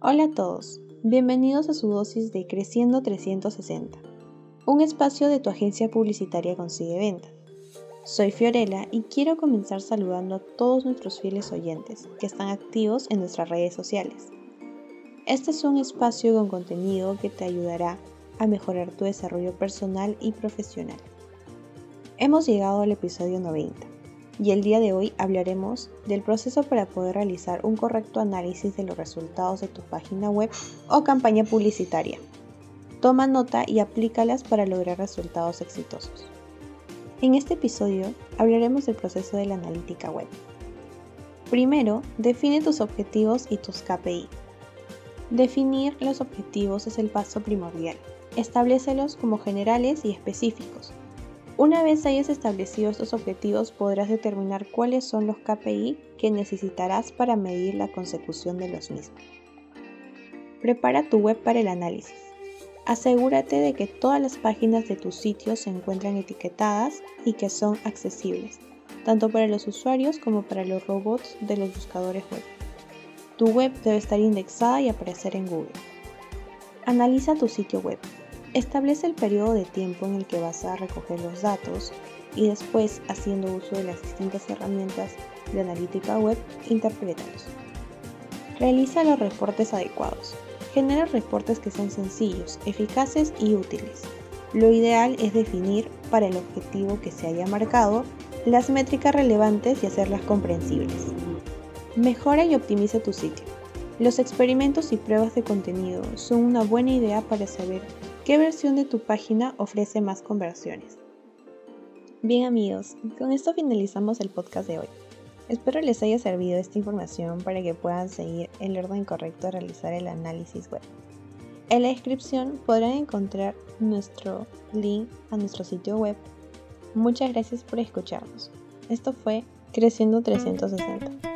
Hola a todos, bienvenidos a su dosis de Creciendo 360, un espacio de tu agencia publicitaria Consigue Ventas. Soy Fiorella y quiero comenzar saludando a todos nuestros fieles oyentes que están activos en nuestras redes sociales. Este es un espacio con contenido que te ayudará a mejorar tu desarrollo personal y profesional. Hemos llegado al episodio 90 y el día de hoy hablaremos del proceso para poder realizar un correcto análisis de los resultados de tu página web o campaña publicitaria. Toma nota y aplícalas para lograr resultados exitosos. En este episodio hablaremos del proceso de la analítica web. Primero, define tus objetivos y tus KPI. Definir los objetivos es el paso primordial. Establécelos como generales y específicos una vez hayas establecido estos objetivos podrás determinar cuáles son los KPI que necesitarás para medir la consecución de los mismos. Prepara tu web para el análisis. Asegúrate de que todas las páginas de tu sitio se encuentran etiquetadas y que son accesibles, tanto para los usuarios como para los robots de los buscadores web. Tu web debe estar indexada y aparecer en Google. Analiza tu sitio web. Establece el periodo de tiempo en el que vas a recoger los datos y después, haciendo uso de las distintas herramientas de analítica web, interprétalos. Realiza los reportes adecuados. Genera reportes que sean sencillos, eficaces y útiles. Lo ideal es definir para el objetivo que se haya marcado las métricas relevantes y hacerlas comprensibles. Mejora y optimiza tu sitio. Los experimentos y pruebas de contenido son una buena idea para saber ¿Qué versión de tu página ofrece más conversiones? Bien amigos, con esto finalizamos el podcast de hoy. Espero les haya servido esta información para que puedan seguir el orden correcto de realizar el análisis web. En la descripción podrán encontrar nuestro link a nuestro sitio web. Muchas gracias por escucharnos. Esto fue Creciendo 360.